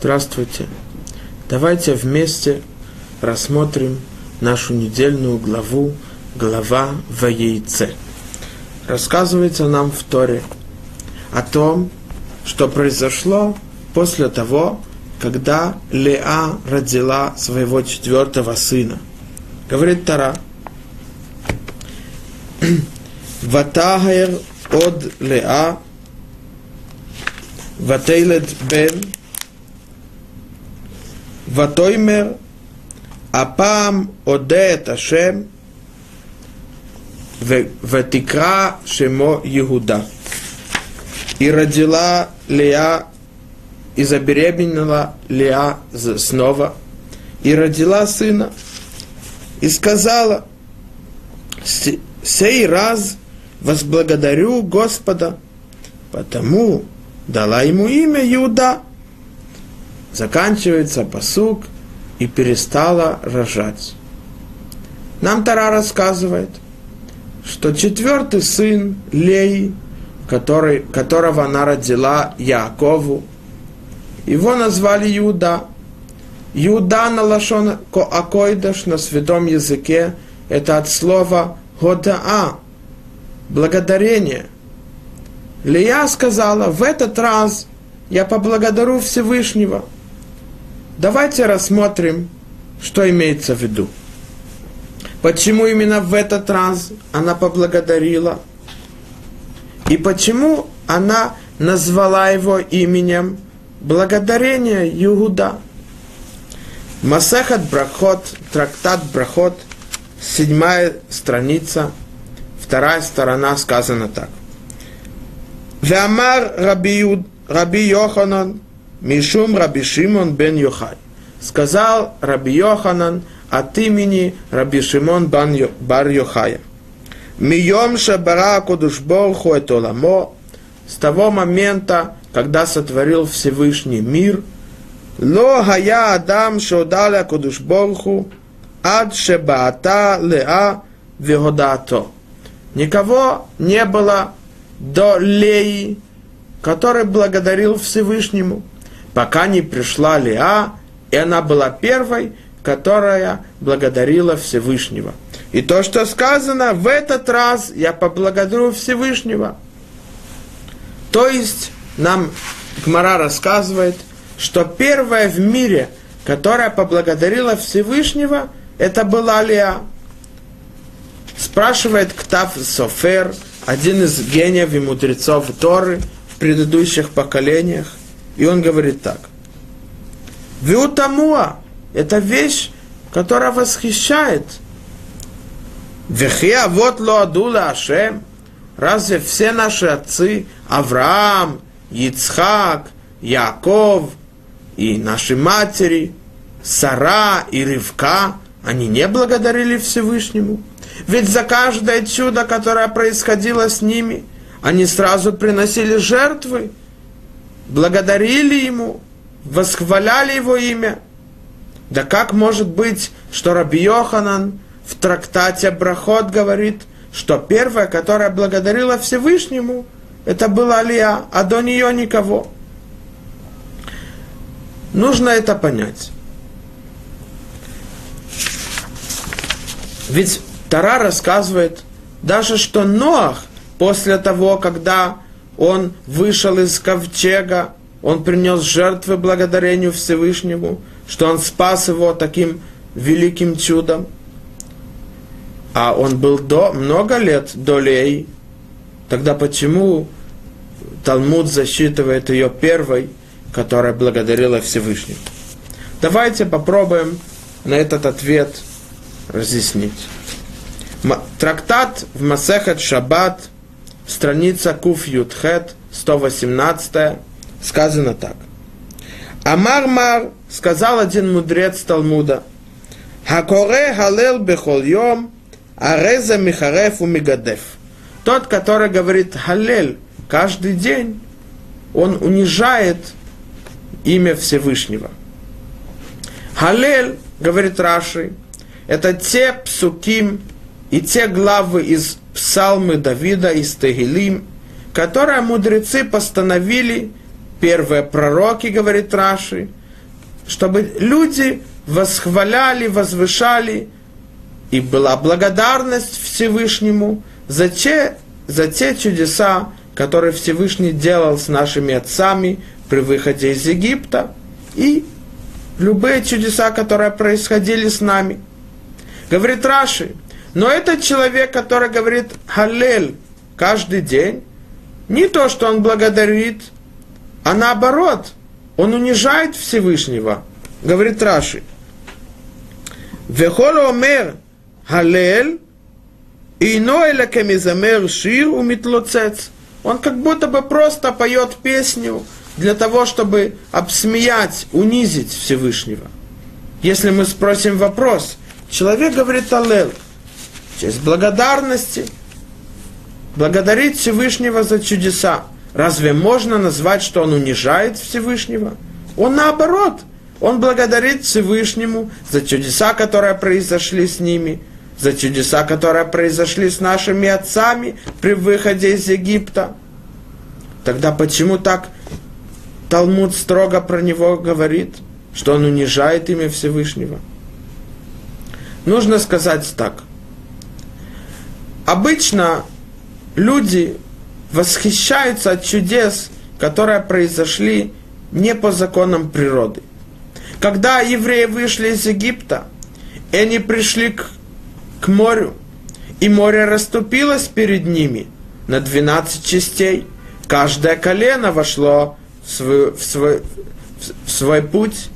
Здравствуйте. Давайте вместе рассмотрим нашу недельную главу, глава в яйце. Рассказывается нам в Торе о том, что произошло после того, когда Леа родила своего четвертого сына. Говорит Тара. Ватагер от Леа Ватейлет бен Ватоймер, Апам одет Ашем, Ватикра Шемо Иуда. И родила Лея, и забеременела Лея снова, и родила сына, и сказала, сей раз возблагодарю Господа, потому дала ему имя Иуда – Заканчивается посук и перестала рожать. Нам Тара рассказывает, что четвертый сын Леи – который, которого она родила Якову. Его назвали Иуда. Иуда на лашон акойдаш на святом языке это от слова годаа, благодарение. Лия сказала, в этот раз я поблагодарю Всевышнего. Давайте рассмотрим, что имеется в виду. Почему именно в этот раз она поблагодарила – и почему она назвала его именем благодарение Иуда? Масахат Брахот, трактат Брахот, седьмая страница, вторая сторона сказано так. Веамар Раби Йоханан, Мишум Раби Шимон бен Йохай. Сказал Раби Йоханан от имени Раби Шимон бар Йохая. Мием шабара кодушборху это ламо, с того момента, когда сотворил Всевышний мир, ло хая адам шодаля кодушборху, ад шебаата леа вегодато. Никого не было до Леи, который благодарил Всевышнему, пока не пришла Леа, и она была первой, которая благодарила Всевышнего. И то, что сказано, в этот раз я поблагодарю Всевышнего. То есть нам Гмара рассказывает, что первая в мире, которая поблагодарила Всевышнего, это была Леа. Спрашивает Ктав Софер, один из гениев и мудрецов Торы в предыдущих поколениях, и он говорит так. Виутамуа – это вещь, которая восхищает – Вехия вот лоадула Ашем. Разве все наши отцы, Авраам, Ицхак, Яков и наши матери, Сара и Ривка, они не благодарили Всевышнему? Ведь за каждое чудо, которое происходило с ними, они сразу приносили жертвы, благодарили Ему, восхваляли Его имя. Да как может быть, что Раби Йоханан – в трактате Брахот говорит, что первая, которая благодарила Всевышнему, это была Алия, а до нее никого. Нужно это понять. Ведь Тара рассказывает даже, что Ноах после того, когда он вышел из ковчега, он принес жертвы благодарению Всевышнему, что он спас его таким великим чудом – а он был до, много лет до Лей, тогда почему Талмуд засчитывает ее первой, которая благодарила Всевышнего? Давайте попробуем на этот ответ разъяснить. Трактат в Масехет Шаббат, страница Куф Ютхет, 118, сказано так. Амар Мар, сказал один мудрец Талмуда, Хакоре халел бехол йом, Ареза Михареф у Мигадев. Тот, который говорит Халель каждый день, он унижает имя Всевышнего. Халель, говорит Раши, это те псуким и те главы из псалмы Давида, из Тегилим, которые мудрецы постановили, первые пророки, говорит Раши, чтобы люди восхваляли, возвышали, и была благодарность Всевышнему за те, за те чудеса, которые Всевышний делал с нашими отцами при выходе из Египта, и любые чудеса, которые происходили с нами. Говорит Раши, но этот человек, который говорит «Халель» каждый день, не то, что он благодарит, а наоборот, он унижает Всевышнего. Говорит Раши. Вехол омер халель, ино эля кемизамер шир умитлоцец. Он как будто бы просто поет песню для того, чтобы обсмеять, унизить Всевышнего. Если мы спросим вопрос, человек говорит аллел, честь благодарности, благодарить Всевышнего за чудеса. Разве можно назвать, что он унижает Всевышнего? Он наоборот, он благодарит Всевышнему за чудеса, которые произошли с ними, за чудеса, которые произошли с нашими отцами при выходе из Египта. Тогда почему так Талмуд строго про него говорит, что он унижает имя Всевышнего? Нужно сказать так. Обычно люди восхищаются от чудес, которые произошли не по законам природы. Когда евреи вышли из Египта, и они пришли к, к морю, и море расступилось перед ними на 12 частей, каждое колено вошло в свой, в свой, в свой путь,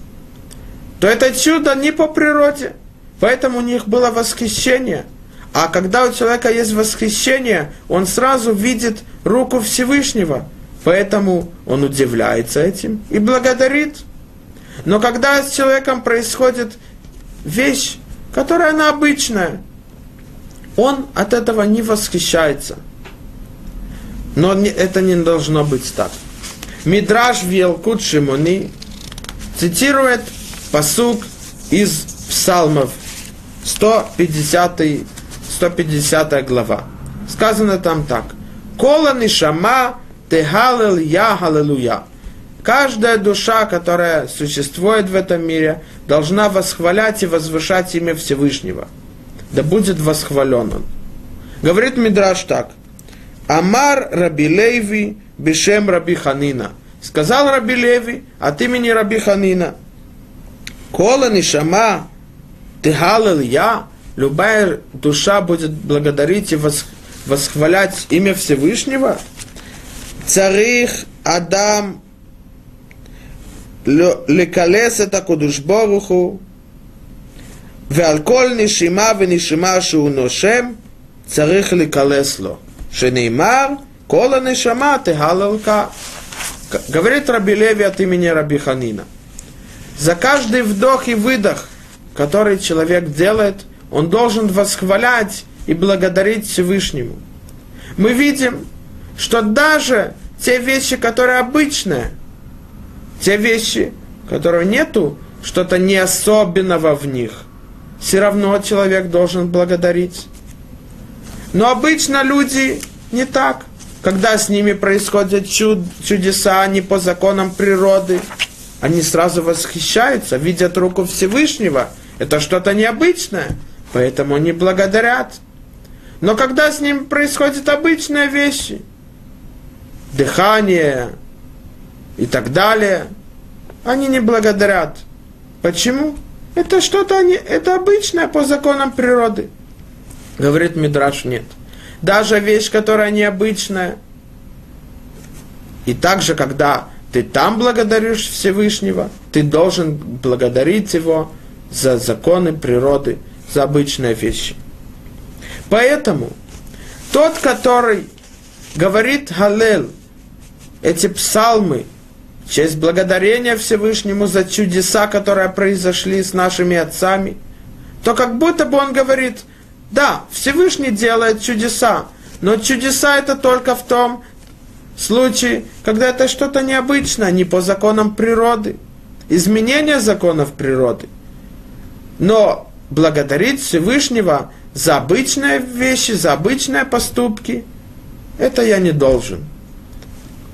то это чудо не по природе. Поэтому у них было восхищение – а когда у человека есть восхищение, он сразу видит руку Всевышнего. Поэтому он удивляется этим и благодарит. Но когда с человеком происходит вещь, которая она обычная, он от этого не восхищается. Но это не должно быть так. Мидраш Вилкут Шимони цитирует посук из псалмов 150 150 глава. Сказано там так. Кола нишама тегалел я халелуя. Каждая душа, которая существует в этом мире, должна восхвалять и возвышать имя Всевышнего. Да будет восхвален он. Говорит Мидраш так. Амар Раби Леви Бешем Раби Ханина. Сказал Раби Леви от имени Раби Ханина. Кола нишама тыгалел я любая душа будет благодарить и восхвалять имя Всевышнего. Царих Адам לקלס את הקדוש ברוך הוא, ועל כל נשימה ונשימה שהוא נושם, צריך לקלס לו. שנאמר, כל הנשמה תהללך. Говорит Раби Леви от имени Раби Ханина. За каждый вдох и выдох, который человек делает – он должен восхвалять и благодарить Всевышнему. Мы видим, что даже те вещи, которые обычные, те вещи, которые нету что-то не особенного в них, все равно человек должен благодарить. Но обычно люди не так. Когда с ними происходят чуд, чудеса не по законам природы, они сразу восхищаются, видят руку Всевышнего. Это что-то необычное. Поэтому они благодарят. Но когда с ним происходят обычные вещи, дыхание и так далее, они не благодарят. Почему? Это что-то они, это обычное по законам природы. Говорит Мидраш, нет. Даже вещь, которая необычная. И также, когда ты там благодаришь Всевышнего, ты должен благодарить его за законы природы за обычные вещи. Поэтому тот, который говорит Халел, эти псалмы, в честь благодарения Всевышнему за чудеса, которые произошли с нашими отцами, то как будто бы он говорит, да, Всевышний делает чудеса, но чудеса это только в том случае, когда это что-то необычное, не по законам природы, изменение законов природы. Но благодарить Всевышнего за обычные вещи, за обычные поступки, это я не должен.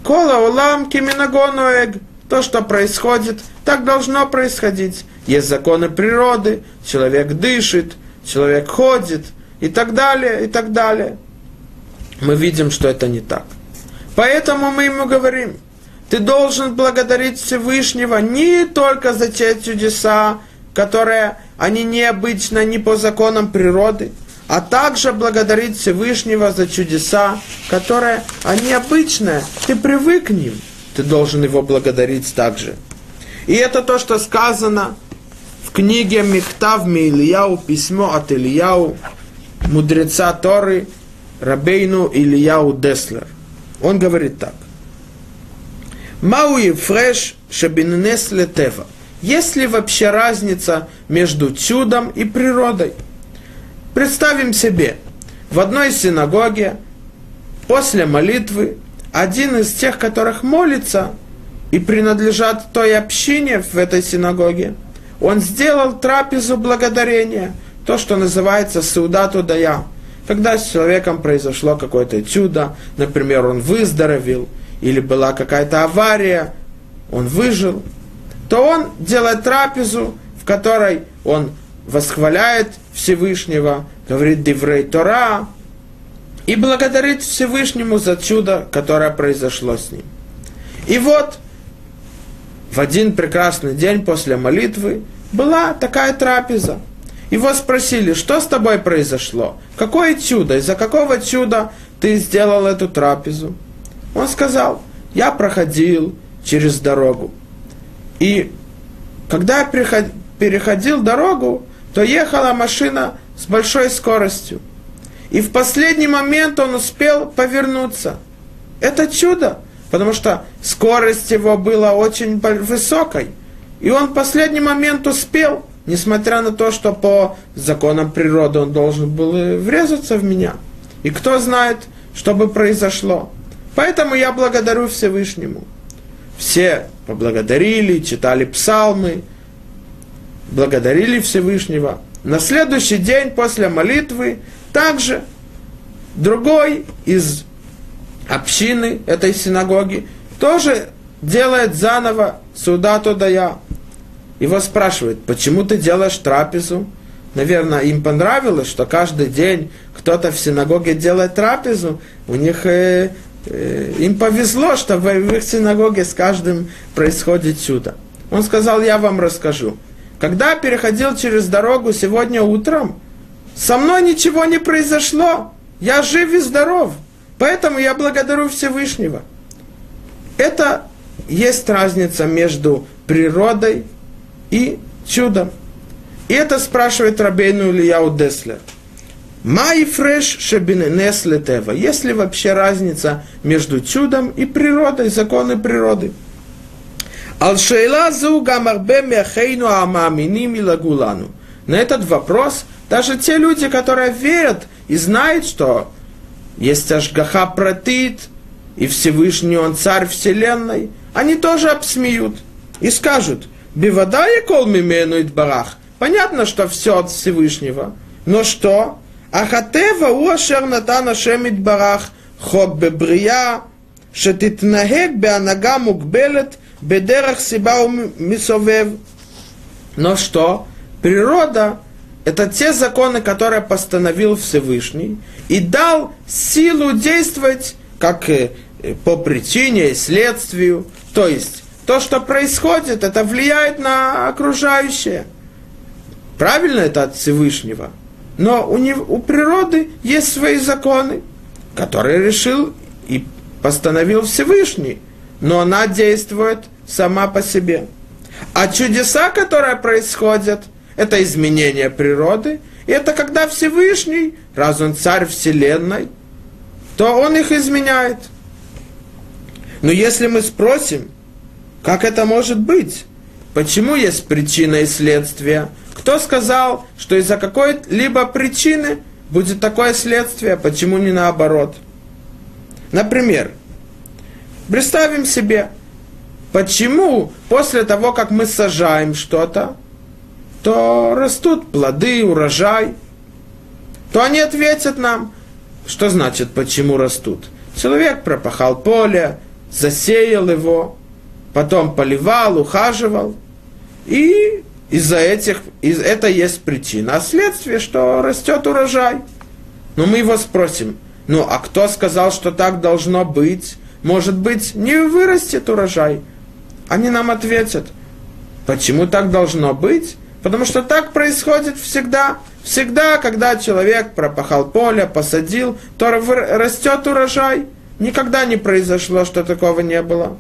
Кола улам киминагонуэг. то, что происходит, так должно происходить. Есть законы природы, человек дышит, человек ходит и так далее, и так далее. Мы видим, что это не так. Поэтому мы ему говорим, ты должен благодарить Всевышнего не только за те чудеса, которые они необычны, не по законам природы, а также благодарить Всевышнего за чудеса, которые они обычные. Ты привык к ним, ты должен его благодарить также. И это то, что сказано в книге Михтав Ильяу, письмо от Ильяу, мудреца Торы, Рабейну Ильяу Деслер. Он говорит так. Мауи фреш шабиннес летева. Есть ли вообще разница между чудом и природой? Представим себе, в одной синагоге после молитвы один из тех, которых молится и принадлежат той общине в этой синагоге, он сделал трапезу благодарения, то, что называется саудату дая. Когда с человеком произошло какое-то чудо, например, он выздоровел, или была какая-то авария, он выжил, то он делает трапезу, в которой он восхваляет Всевышнего, говорит Деврей Тора и благодарит Всевышнему за чудо, которое произошло с ним. И вот в один прекрасный день после молитвы была такая трапеза. Его спросили, что с тобой произошло? Какое чудо? Из-за какого чуда ты сделал эту трапезу? Он сказал, я проходил через дорогу. И когда я переходил дорогу, то ехала машина с большой скоростью. И в последний момент он успел повернуться. Это чудо, потому что скорость его была очень высокой. И он в последний момент успел, несмотря на то, что по законам природы он должен был врезаться в меня. И кто знает, что бы произошло. Поэтому я благодарю Всевышнему. Все поблагодарили, читали псалмы, благодарили Всевышнего. На следующий день после молитвы также другой из общины этой синагоги тоже делает заново суда туда я. Его спрашивают, почему ты делаешь трапезу? Наверное, им понравилось, что каждый день кто-то в синагоге делает трапезу. У них э, им повезло, что в их синагоге с каждым происходит чудо. Он сказал, я вам расскажу. Когда переходил через дорогу сегодня утром, со мной ничего не произошло. Я жив и здоров. Поэтому я благодарю Всевышнего. Это есть разница между природой и чудом. И это спрашивает Рабейну Ильяу Деслер. Май фреш шебиненес летева. Есть ли вообще разница между чудом и природой, законы природы? Алшейла зуга марбе мяхейну амаминим и лагулану. На этот вопрос даже те люди, которые верят и знают, что есть Ашгаха Пратит, и Всевышний Он Царь Вселенной, они тоже обсмеют и скажут, Бивада и кол мимену барах. Понятно, что все от Всевышнего. Но что? Ахатева у ашер натана шемит барах хок бебрия, шетитнагек беанага мукбелет – Бедерах себя. Но что? Природа – это те законы, которые постановил Всевышний и дал силу действовать как по причине и следствию. То есть, то, что происходит, это влияет на окружающее. Правильно это от Всевышнего. Но у, него, у природы есть свои законы, которые решил и постановил Всевышний – но она действует сама по себе. А чудеса, которые происходят, это изменение природы, и это когда Всевышний, раз он царь вселенной, то он их изменяет. Но если мы спросим, как это может быть? Почему есть причина и следствие? Кто сказал, что из-за какой-либо причины будет такое следствие, почему не наоборот? Например, Представим себе, почему после того, как мы сажаем что-то, то растут плоды, урожай, то они ответят нам, что значит, почему растут. Человек пропахал поле, засеял его, потом поливал, ухаживал. И из-за этих, из, это есть причина. А следствие, что растет урожай. Но мы его спросим, ну а кто сказал, что так должно быть? Может быть, не вырастет урожай? Они нам ответят, почему так должно быть? Потому что так происходит всегда. Всегда, когда человек пропахал поле, посадил, то растет урожай. Никогда не произошло, что такого не было.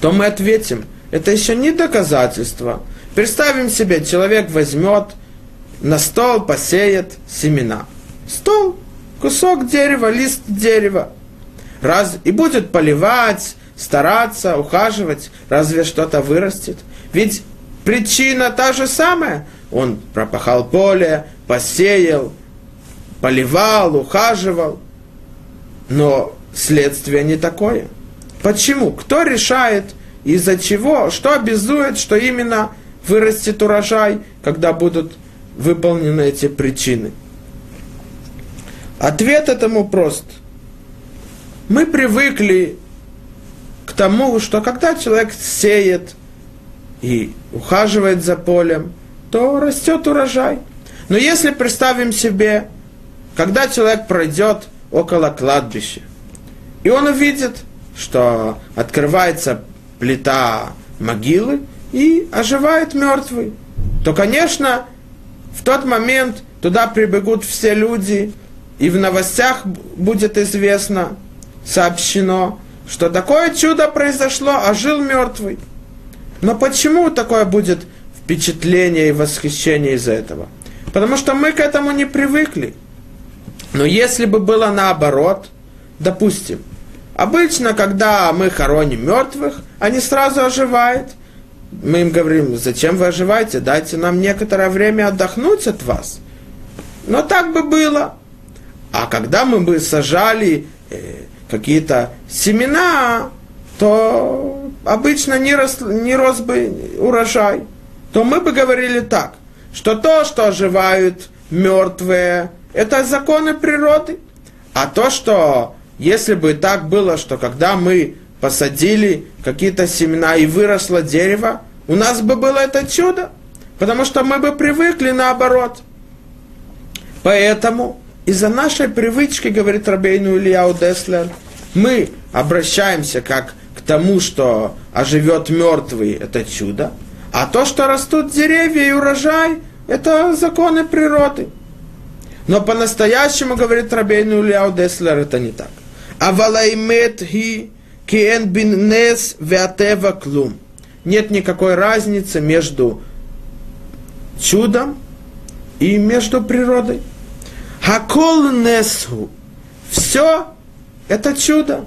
То мы ответим, это еще не доказательство. Представим себе, человек возьмет на стол, посеет семена. Стол, кусок дерева, лист дерева. Раз, и будет поливать, стараться, ухаживать, разве что-то вырастет. Ведь причина та же самая. Он пропахал поле, посеял, поливал, ухаживал. Но следствие не такое. Почему? Кто решает, из-за чего, что обязует, что именно вырастет урожай, когда будут выполнены эти причины? Ответ этому прост. Мы привыкли к тому, что когда человек сеет и ухаживает за полем, то растет урожай. Но если представим себе, когда человек пройдет около кладбища, и он увидит, что открывается плита могилы и оживает мертвый, то, конечно, в тот момент туда прибегут все люди, и в новостях будет известно, сообщено, что такое чудо произошло, а жил мертвый. Но почему такое будет впечатление и восхищение из-за этого? Потому что мы к этому не привыкли. Но если бы было наоборот, допустим, обычно, когда мы хороним мертвых, они сразу оживают. Мы им говорим, зачем вы оживаете, дайте нам некоторое время отдохнуть от вас. Но так бы было. А когда мы бы сажали э, какие-то семена, то обычно не рос, не рос бы урожай. То мы бы говорили так, что то, что оживают мертвые, это законы природы. А то, что если бы так было, что когда мы посадили какие-то семена и выросло дерево, у нас бы было это чудо, потому что мы бы привыкли наоборот. Поэтому из-за нашей привычки, говорит Рабейну Ильяу Деслер, мы обращаемся как к тому, что оживет мертвый, это чудо, а то, что растут деревья и урожай, это законы природы. Но по-настоящему, говорит Рабейну Ильяу Деслер, это не так. А валаймет хи кен бин нес веатева клум. Нет никакой разницы между чудом и между природой. Хакол несу. Все это чудо.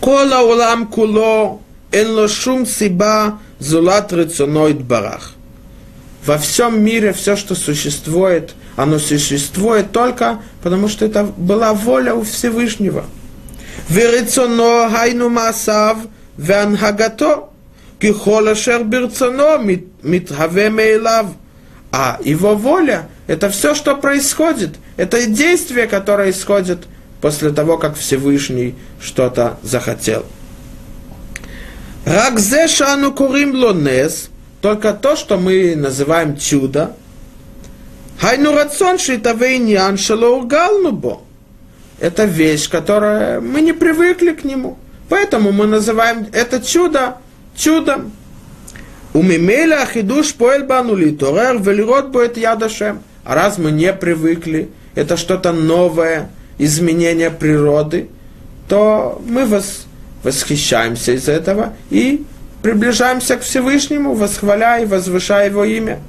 Кола улам куло эн шум сиба зулат рецоноид барах. Во всем мире все, что существует, оно существует только потому, что это была воля у Всевышнего. ורצונו היינו מעשיו והנהגתו, ככל אשר ברצונו מתהווה מאליו. А его воля – это все, что происходит. Это действие, которое исходит после того, как Всевышний что-то захотел. Ракзе шану курим лонес, только то, что мы называем чудо, хайну рацион шитавейнян шалоургалну бо. это вещь, которая мы не привыкли к нему. Поэтому мы называем это чудо чудом. Умимеля ахидуш поэль банули торер велирот будет ядашем. А раз мы не привыкли, это что-то новое, изменение природы, то мы вос, восхищаемся из этого и приближаемся к Всевышнему, восхваляя и возвышая Его имя.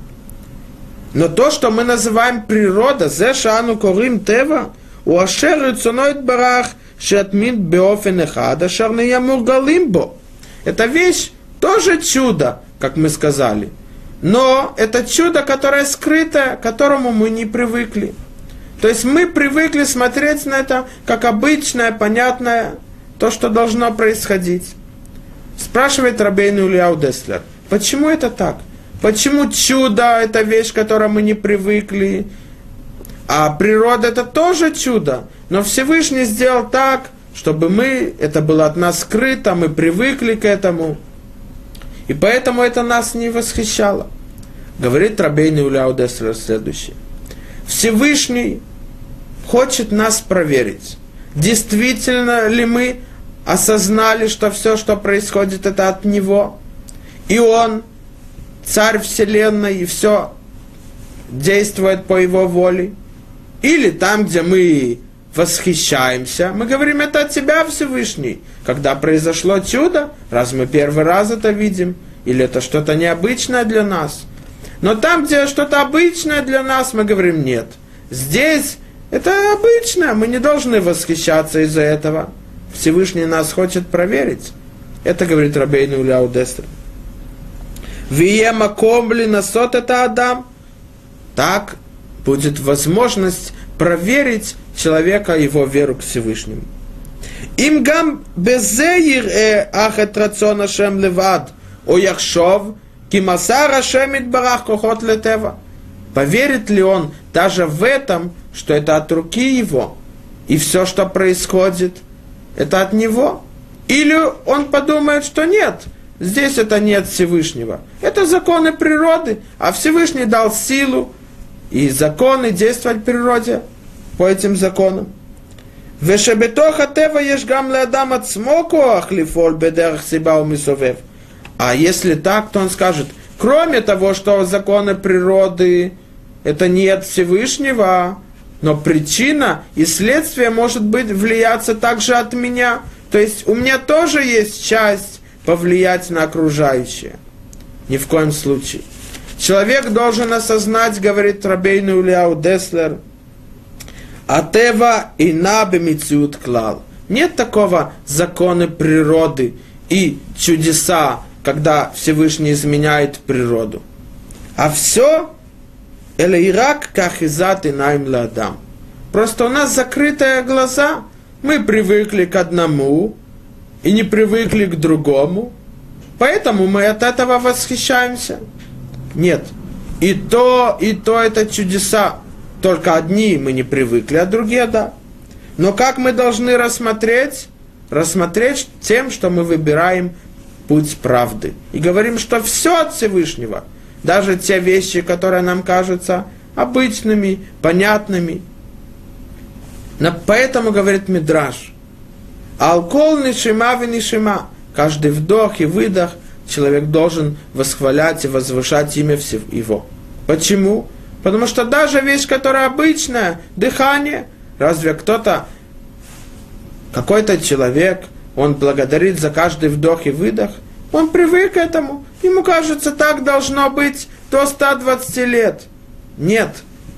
Но то, что мы называем природа, зе шану корим тева, у ашер рецоноид барах, шатмин беофен эхад, ашер не бо. Это вещь тоже чудо, как мы сказали – но это чудо, которое скрыто, к которому мы не привыкли. То есть мы привыкли смотреть на это как обычное, понятное, то, что должно происходить. Спрашивает Рабейн Ульяу Деслер, почему это так? Почему чудо – это вещь, к которой мы не привыкли? А природа – это тоже чудо. Но Всевышний сделал так, чтобы мы, это было от нас скрыто, мы привыкли к этому. И поэтому это нас не восхищало. Говорит Рабейный Уляудесра следующее. Всевышний хочет нас проверить. Действительно ли мы осознали, что все, что происходит, это от Него? И Он, Царь Вселенной, и все действует по Его воле? Или там, где мы восхищаемся, мы говорим, это от Тебя, Всевышний. Когда произошло чудо, раз мы первый раз это видим, или это что-то необычное для нас. Но там, где что-то обычное для нас, мы говорим, нет. Здесь это обычно, мы не должны восхищаться из-за этого. Всевышний нас хочет проверить. Это говорит Рабейну Уляу Дестер. Виема комбли насот это Адам. Так будет возможность проверить человека его веру к Всевышнему. Им гам безеир э ахет рацион Ашем левад, о яхшов, кимасар Ашем барах кохот летева. Поверит ли он даже в этом, что это от руки его, и все, что происходит, это от него? Или он подумает, что нет, здесь это нет Всевышнего. Это законы природы, а Всевышний дал силу и законы действовать в природе по этим законам. Вешебетоха тева ешь ешгам леадам от смоку ахлифоль бедерах сиба умисовев. А если так, то он скажет, кроме того, что законы природы это нет от Всевышнего, но причина и следствие может быть влияться также от меня. То есть у меня тоже есть часть повлиять на окружающее. Ни в коем случае. Человек должен осознать, говорит Рабейну Ильяу Деслер, Атева и набемициут клал. Нет такого закона природы и чудеса, когда Всевышний изменяет природу. А все Эля Ирак кахизат и найм ладам. Просто у нас закрытые глаза. Мы привыкли к одному и не привыкли к другому. Поэтому мы от этого восхищаемся. Нет. И то, и то это чудеса. Только одни мы не привыкли, а другие да. Но как мы должны рассмотреть? Рассмотреть тем, что мы выбираем путь правды. И говорим, что все от Всевышнего – даже те вещи, которые нам кажутся обычными, понятными. Но поэтому говорит Мидраш, алкол нишима ви нишима, каждый вдох и выдох человек должен восхвалять и возвышать имя его. Почему? Потому что даже вещь, которая обычная, дыхание, разве кто-то, какой-то человек, он благодарит за каждый вдох и выдох, он привык к этому. Ему кажется, так должно быть до 120 лет. Нет.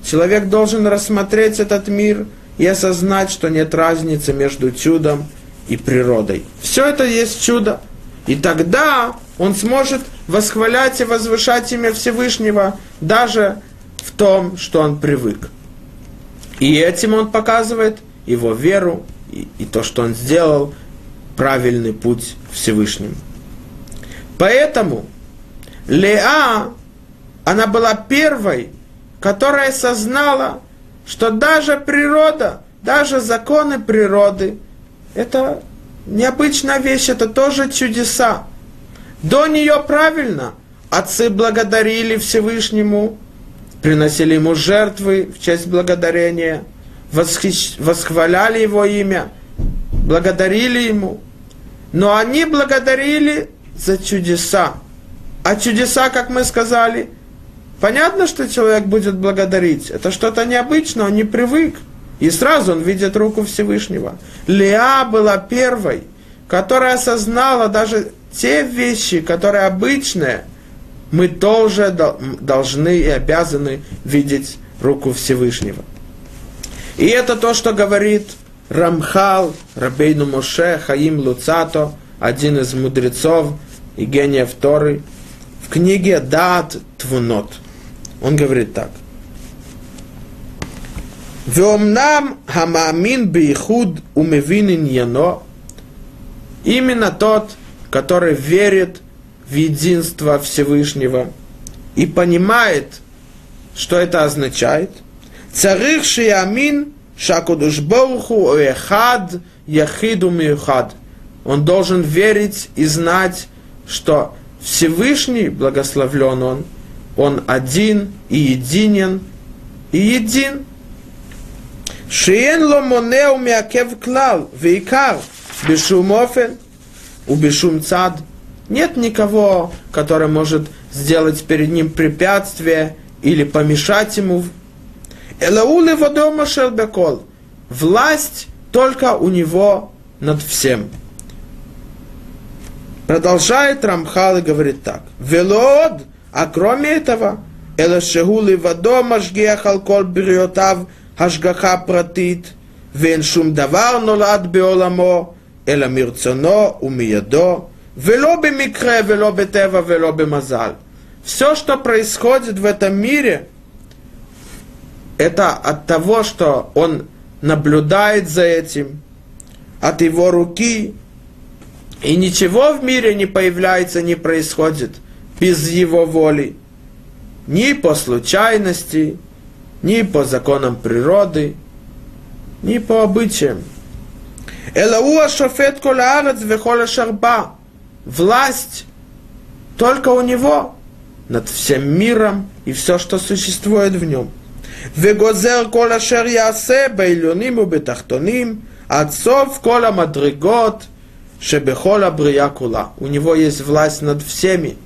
Человек должен рассмотреть этот мир и осознать, что нет разницы между чудом и природой. Все это есть чудо. И тогда он сможет восхвалять и возвышать имя Всевышнего даже в том, что он привык. И этим он показывает его веру и, и то, что он сделал, правильный путь Всевышнему. Поэтому Леа, она была первой, которая сознала, что даже природа, даже законы природы, это необычная вещь, это тоже чудеса. До нее правильно. Отцы благодарили Всевышнему, приносили ему жертвы в честь благодарения, восхищ... восхваляли его имя, благодарили ему. Но они благодарили за чудеса. А чудеса, как мы сказали, понятно, что человек будет благодарить. Это что-то необычное, он не привык. И сразу он видит руку Всевышнего. Леа была первой, которая осознала даже те вещи, которые обычные, мы тоже должны и обязаны видеть руку Всевышнего. И это то, что говорит Рамхал, Рабейну Моше, Хаим Луцато, один из мудрецов и гениев Торы, в книге Дат Твунот. Он говорит так. Веомнам хамамин бейхуд умевин иньяно. Именно тот, который верит в единство Всевышнего и понимает, что это означает. Царих шиямин шакудушбоуху эхад яхиду миюхад. Он должен верить и знать, что Всевышний благословлен он, он один и единен и един. שאין לו מונע ומעכב כלל, ועיקר, בשום אופן ובשום צד. Нет никого, который может сделать перед ним препятствие или помешать ему. Элаули водома шербекол. Власть только у него над всем. Продолжает Рамхал и говорит так. Велод, а кроме этого, Элашегули водома жгеахал кол бриотав השגחה פרטית, ואין שום דבר נולד בעולמו, אלא מרצונו ומידו, ולא במקרה, ולא בטבע, ולא במזל. Все, что происходит в этом мире, это от того, что он наблюдает за этим, от его руки, и ничего в мире не появляется, не происходит без его воли, ни по случайности, ни по законам природы, ни по обычаям. Элауа шофет колаарец вехоля шарба. Власть только у него над всем миром и все, что существует в нем. Вегозер кола шер ясе бейлюним убетахтоним, отцов кола мадригот, шебехола брия У него есть власть над всеми,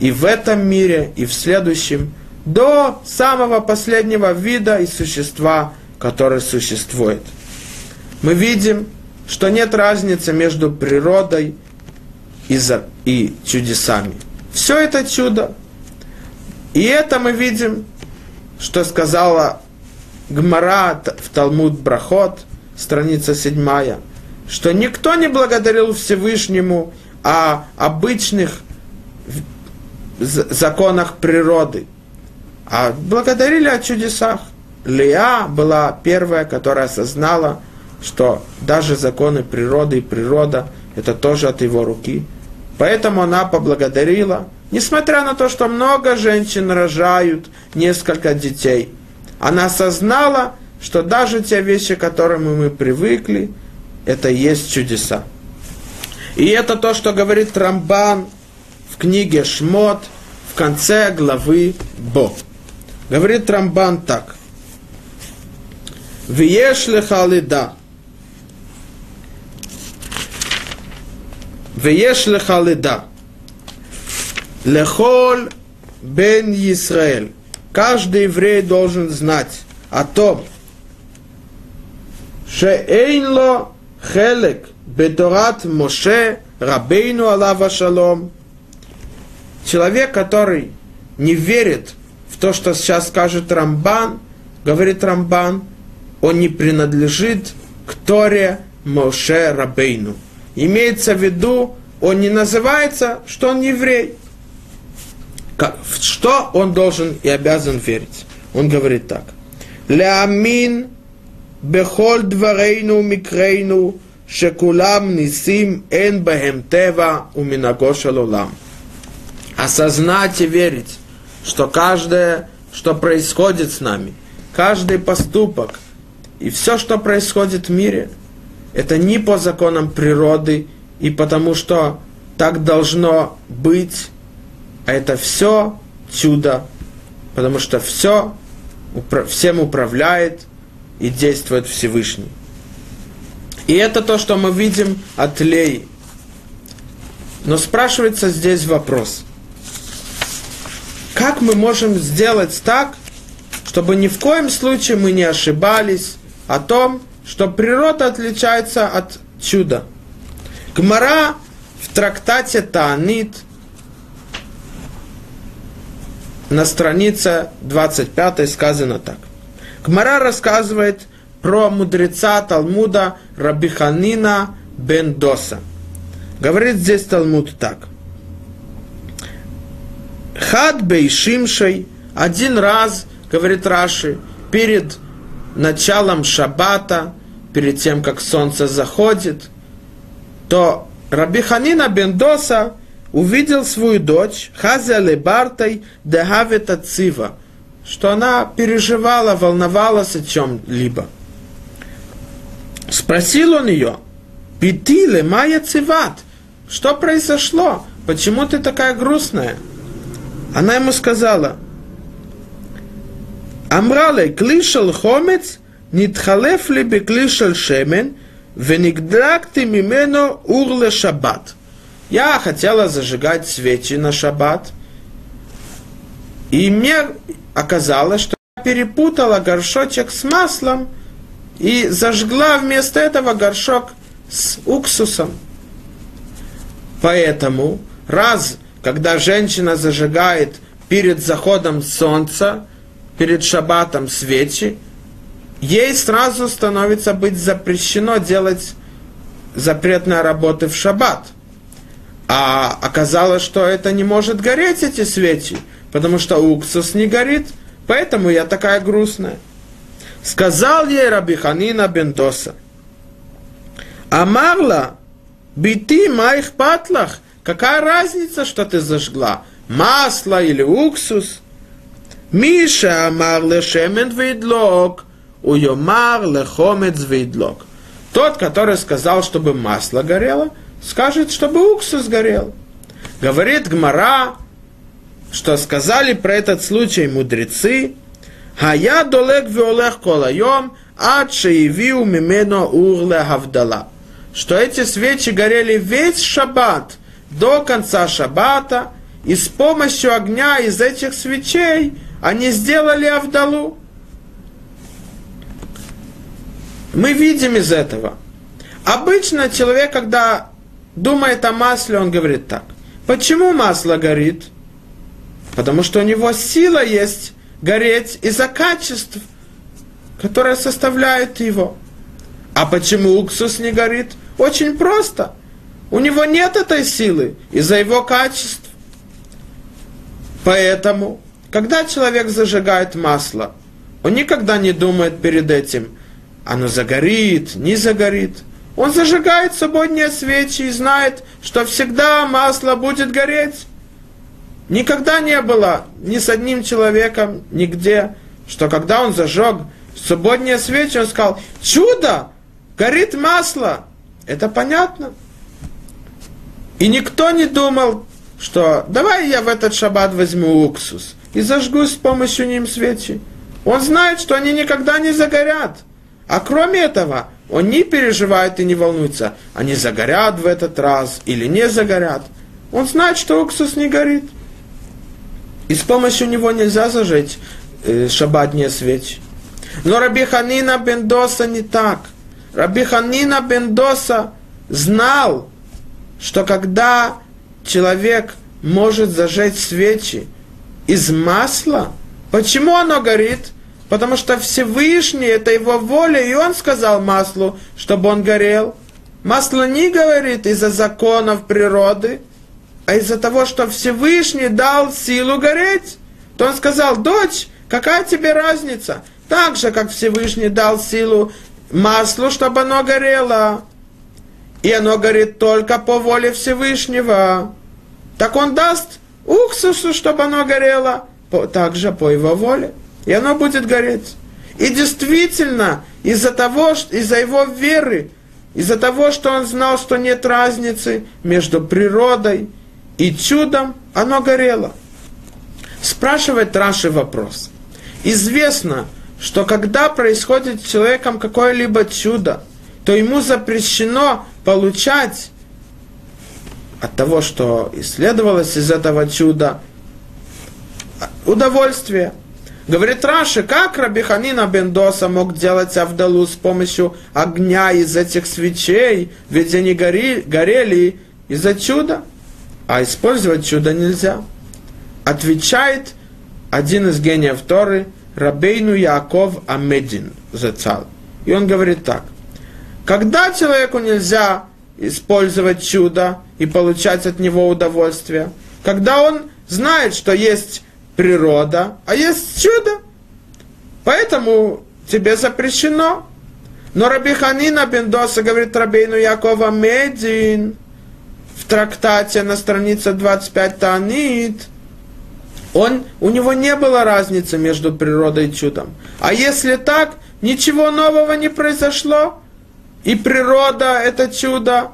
и в этом мире, и в следующем – до самого последнего вида и существа, которое существует. Мы видим, что нет разницы между природой и, за, и чудесами. Все это чудо. И это мы видим, что сказала Гмара в Талмуд Брахот, страница седьмая, что никто не благодарил Всевышнему о обычных законах природы – а благодарили о чудесах. Леа была первая, которая осознала, что даже законы природы и природа – это тоже от его руки. Поэтому она поблагодарила, несмотря на то, что много женщин рожают несколько детей. Она осознала, что даже те вещи, к которым мы привыкли, это и есть чудеса. И это то, что говорит Рамбан в книге Шмот в конце главы Бог. Говорит Рамбан так. Виеш лехалида. Виеш лехалида. Лехоль бен Исраэль. Каждый еврей должен знать о том, эйнло хелек бедорат Моше Рабейну Алава Шалом. Человек, который не верит то, что сейчас скажет Рамбан, говорит Рамбан, он не принадлежит к Торе Моше Рабейну. Имеется в виду, он не называется, что он еврей. В что он должен и обязан верить? Он говорит так. Леамин бехоль дварейну микрейну шекулам нисим эн бахем тева уминаго шалолам. Осознать и верить, что каждое, что происходит с нами, каждый поступок и все, что происходит в мире, это не по законам природы и потому что так должно быть, а это все чудо, потому что все всем управляет и действует Всевышний. И это то, что мы видим от Леи. Но спрашивается здесь вопрос – как мы можем сделать так, чтобы ни в коем случае мы не ошибались о том, что природа отличается от чуда. Гмара в трактате Таанит на странице 25 сказано так. Гмара рассказывает про мудреца Талмуда Рабиханина бен Доса. Говорит здесь Талмуд так. Хад бейшимшей один раз, говорит Раши, перед началом шаббата, перед тем, как солнце заходит, то Раби Ханина Бендоса увидел свою дочь Хазя Лебартай Дегавета Цива, что она переживала, волновалась о чем-либо. Спросил он ее, Питиле Майя Циват, что произошло? Почему ты такая грустная? Она ему сказала, Амрале клишал хомец, нитхалеф ли беклишал шемен, венигдракти мимено урле шаббат. Я хотела зажигать свечи на шаббат, и мне оказалось, что я перепутала горшочек с маслом и зажгла вместо этого горшок с уксусом. Поэтому раз, когда женщина зажигает перед заходом солнца, перед шаббатом свечи, ей сразу становится быть запрещено делать запретные работы в шаббат. А оказалось, что это не может гореть, эти свечи, потому что уксус не горит, поэтому я такая грустная. Сказал ей Рабиханина Бентоса, Амарла, бити моих патлах, какая разница, что ты зажгла, масло или уксус? Миша амар лешемен вейдлок, уйомар лехомец вейдлок. Тот, который сказал, чтобы масло горело, скажет, чтобы уксус горел. Говорит Гмара, что сказали про этот случай мудрецы, а я долег виолех колайом, ад шеевиу мимено урле гавдала. Что эти свечи горели весь шаббат до конца шаббата, и с помощью огня из этих свечей они сделали Авдалу. Мы видим из этого. Обычно человек, когда думает о масле, он говорит так. Почему масло горит? Потому что у него сила есть гореть из-за качеств, которые составляют его. А почему уксус не горит? Очень просто. У него нет этой силы из-за его качеств. Поэтому, когда человек зажигает масло, он никогда не думает перед этим, оно загорит, не загорит. Он зажигает субботние свечи и знает, что всегда масло будет гореть. Никогда не было ни с одним человеком, нигде, что когда он зажег субботние свечи, он сказал, чудо, горит масло. Это понятно. И никто не думал, что давай я в этот шаббат возьму уксус и зажгу с помощью ним свечи. Он знает, что они никогда не загорят. А кроме этого, он не переживает и не волнуется, они загорят в этот раз или не загорят. Он знает, что уксус не горит. И с помощью него нельзя зажечь э, шаббатные свечи. Но Раби Ханина Бендоса не так. Раби Ханина Бендоса знал, что когда человек может зажечь свечи из масла, почему оно горит? Потому что Всевышний, это его воля, и он сказал маслу, чтобы он горел. Масло не говорит из-за законов природы, а из-за того, что Всевышний дал силу гореть. То он сказал, дочь, какая тебе разница? Так же, как Всевышний дал силу маслу, чтобы оно горело. И оно горит только по воле Всевышнего. Так он даст уксусу, чтобы оно горело, по, также по его воле. И оно будет гореть. И действительно, из-за того, из-за его веры, из-за того, что он знал, что нет разницы между природой и чудом, оно горело. Спрашивает Раши вопрос. Известно, что когда происходит с человеком какое-либо чудо, то ему запрещено получать от того, что исследовалось из этого чуда, удовольствие. Говорит Раши, как Рабиханина Бендоса мог делать Авдалу с помощью огня из этих свечей, ведь они гори, горели из-за чуда, а использовать чудо нельзя. Отвечает один из гениев Торы – Рабейну Яков Амедин Зацал. И он говорит так. Когда человеку нельзя использовать чудо и получать от него удовольствие? Когда он знает, что есть природа, а есть чудо. Поэтому тебе запрещено. Но Рабиханина Бендоса говорит Рабейну Якова Медин в трактате на странице 25 Танит – он, у него не было разницы между природой и чудом. А если так, ничего нового не произошло. И природа – это чудо,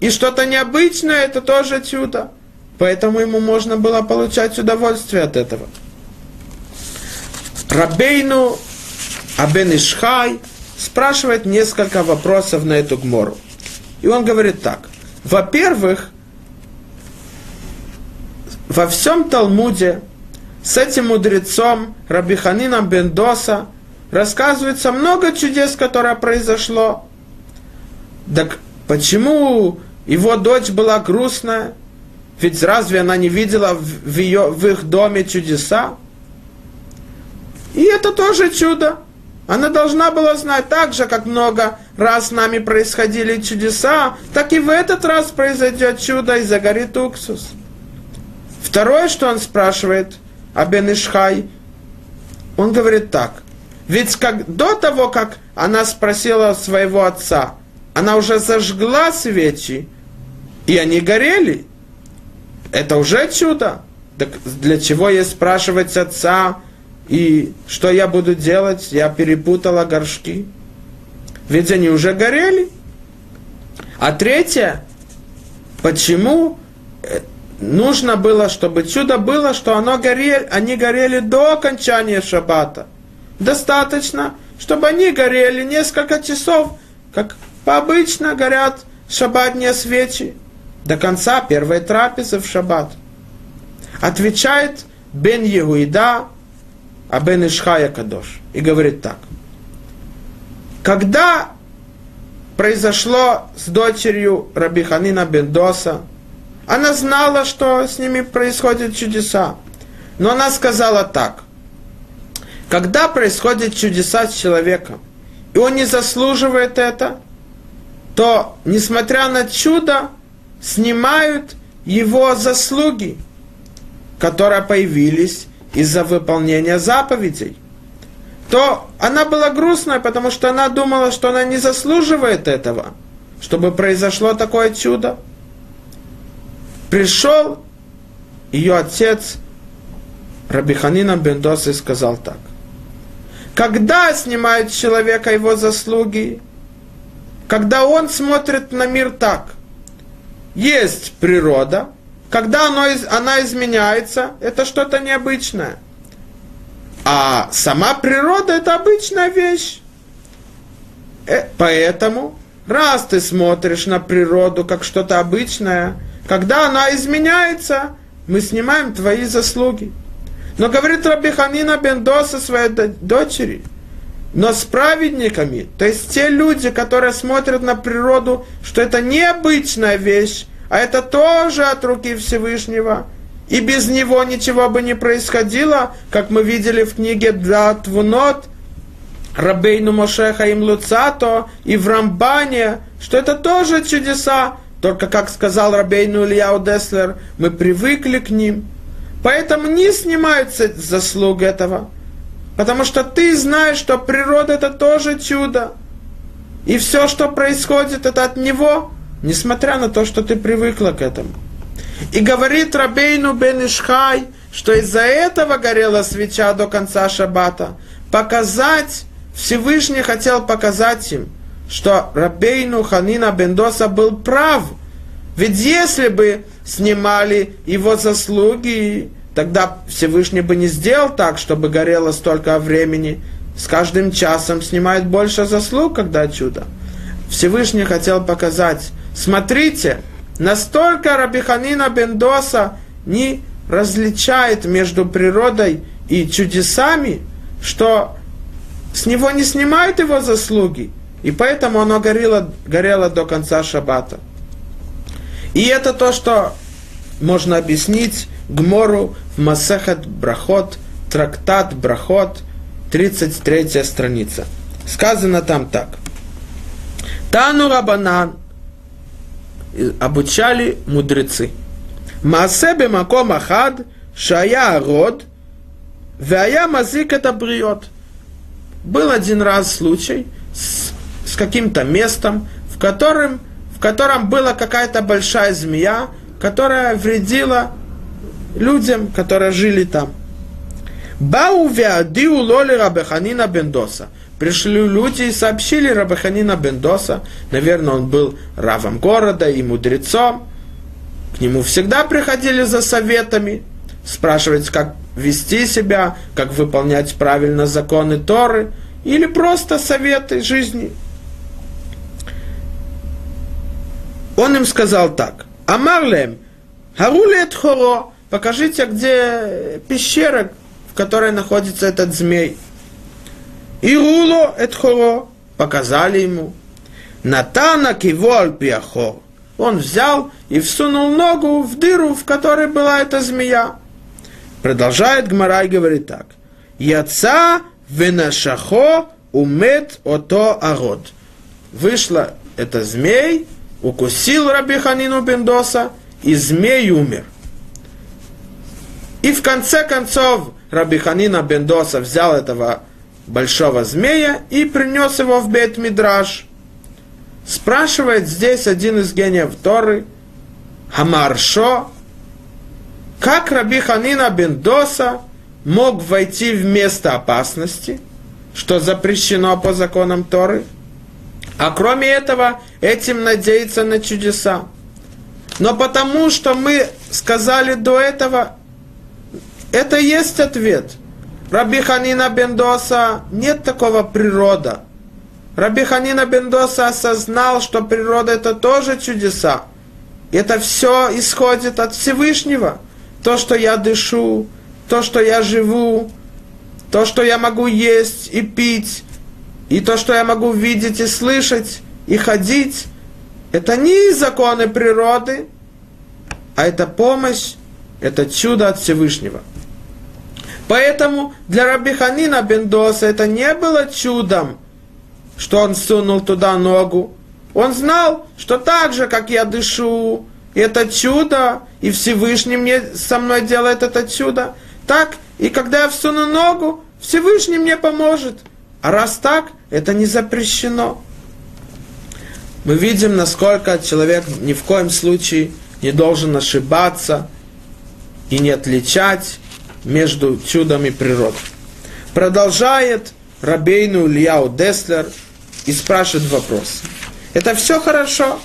и что-то необычное – это тоже чудо. Поэтому ему можно было получать удовольствие от этого. Рабейну Абен Ишхай спрашивает несколько вопросов на эту гмору. И он говорит так. Во-первых, во всем Талмуде с этим мудрецом Рабиханином Бендоса рассказывается много чудес, которое произошло. Так почему его дочь была грустная? Ведь разве она не видела в, ее, в их доме чудеса? И это тоже чудо. Она должна была знать так же, как много раз с нами происходили чудеса, так и в этот раз произойдет чудо и загорит уксус. Второе, что он спрашивает о Бен Ишхай, он говорит так. Ведь как, до того, как она спросила своего отца, она уже зажгла свечи, и они горели. Это уже чудо. Так для чего ей спрашивать отца, и что я буду делать? Я перепутала горшки. Ведь они уже горели. А третье, почему э, нужно было, чтобы чудо было, что оно горели, они горели до окончания шаббата. Достаточно, чтобы они горели несколько часов, как обычно горят шаббатные свечи, до конца первой трапезы в шаббат. Отвечает Бен Егуида, а Бен Ишхая Кадош, и говорит так. Когда произошло с дочерью Рабиханина Бендоса, она знала, что с ними происходят чудеса. Но она сказала так. Когда происходят чудеса с человеком, и он не заслуживает это, то, несмотря на чудо, снимают его заслуги, которые появились из-за выполнения заповедей, то она была грустная, потому что она думала, что она не заслуживает этого, чтобы произошло такое чудо пришел ее отец Рабиханина Бендос и сказал так. Когда снимает человека его заслуги, когда он смотрит на мир так, есть природа, когда оно, она изменяется, это что-то необычное. А сама природа это обычная вещь. Э, поэтому, раз ты смотришь на природу как что-то обычное, когда она изменяется, мы снимаем твои заслуги. Но говорит Раби Ханина Бендоса своей дочери, но с праведниками, то есть те люди, которые смотрят на природу, что это необычная вещь, а это тоже от руки Всевышнего, и без него ничего бы не происходило, как мы видели в книге Датвунот, Рабейну Мошеха им Луцато и в Рамбане, что это тоже чудеса, только, как сказал Рабейну Ильяу Деслер, мы привыкли к ним. Поэтому не снимаются заслуг этого. Потому что ты знаешь, что природа это тоже чудо. И все, что происходит, это от него, несмотря на то, что ты привыкла к этому. И говорит Рабейну Бен Ишхай, что из-за этого горела свеча до конца шаббата. Показать, Всевышний хотел показать им – что Рабейну Ханина Бендоса был прав. Ведь если бы снимали его заслуги, тогда Всевышний бы не сделал так, чтобы горело столько времени. С каждым часом снимает больше заслуг, когда чудо. Всевышний хотел показать, смотрите, настолько Рабиханина Бендоса не различает между природой и чудесами, что с него не снимают его заслуги. И поэтому оно горело, горело до конца шаббата. И это то, что можно объяснить Гмору Масехет Брахот, трактат Брахот, 33 страница. Сказано там так. Тану Рабанан обучали мудрецы. Маасебе маком ахад, шая род, вая мазик это бриот. Был один раз случай с с каким-то местом, в котором, в котором была какая-то большая змея, которая вредила людям, которые жили там. Бау веадиу лоли Рабеханина Бендоса. Пришли люди и сообщили Рабаханина Бендоса, наверное, он был равом города и мудрецом, к нему всегда приходили за советами, спрашивать, как вести себя, как выполнять правильно законы Торы, или просто советы жизни. Он им сказал так. Амарлем, Харулет Хоро, покажите, где пещера, в которой находится этот змей. И Руло Эдхоро, показали ему. Натана кивол пиахор. Он взял и всунул ногу в дыру, в которой была эта змея. Продолжает Гмара и говорит так. Яца венашахо умет ото арод. Вышла эта змей, укусил Рабиханину Бендоса, и змей умер. И в конце концов Рабиханина Бендоса взял этого большого змея и принес его в Бет Мидраш. Спрашивает здесь один из гениев Торы, Хамаршо, как Раби Ханина Бендоса мог войти в место опасности, что запрещено по законам Торы, а кроме этого этим надеяться на чудеса. Но потому что мы сказали до этого, это есть ответ. Раби Ханина Бендоса нет такого природа. Раби Ханина Бендоса осознал, что природа это тоже чудеса. Это все исходит от Всевышнего. То, что я дышу, то, что я живу, то, что я могу есть и пить, и то, что я могу видеть и слышать, и ходить, это не законы природы, а это помощь, это чудо от Всевышнего. Поэтому для Раби Ханина Бендоса это не было чудом, что он сунул туда ногу. Он знал, что так же, как я дышу, это чудо, и Всевышний мне со мной делает это чудо, так и когда я всуну ногу, Всевышний мне поможет. А раз так, это не запрещено. Мы видим, насколько человек ни в коем случае не должен ошибаться и не отличать между чудами природы. Продолжает Рабейну Ильяу Деслер и спрашивает вопрос. Это все хорошо.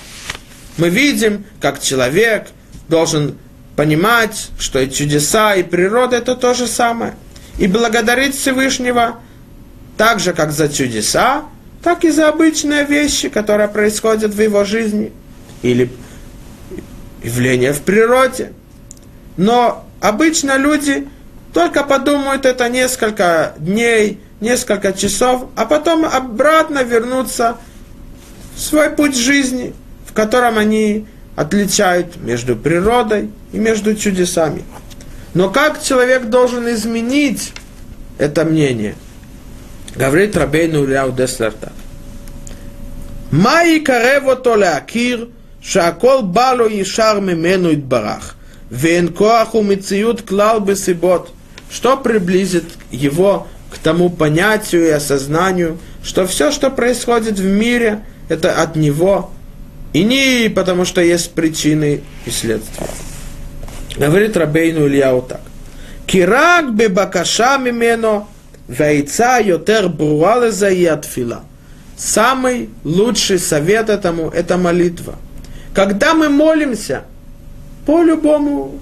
Мы видим, как человек должен понимать, что и чудеса, и природа это то же самое. И благодарить Всевышнего так же, как за чудеса, так и за обычные вещи, которые происходят в его жизни. Или явления в природе. Но обычно люди только подумают это несколько дней, несколько часов, а потом обратно вернуться в свой путь жизни, в котором они отличают между природой и между чудесами. Но как человек должен изменить это мнение? Говорит Рабейну Ильяу Деслер так. Маи карево то леакир, шакол бало и ишар мемену идбарах, вен коаху мициют клал бесибот – что приблизит его к тому понятию и осознанию, что все, что происходит в мире, это от него, и не потому, что есть причины и следствия. Говорит Рабейну Ильяу так. Кирак бебакаша мимено вайца йотер бруала фила. Самый лучший совет этому – это молитва. Когда мы молимся, по любому,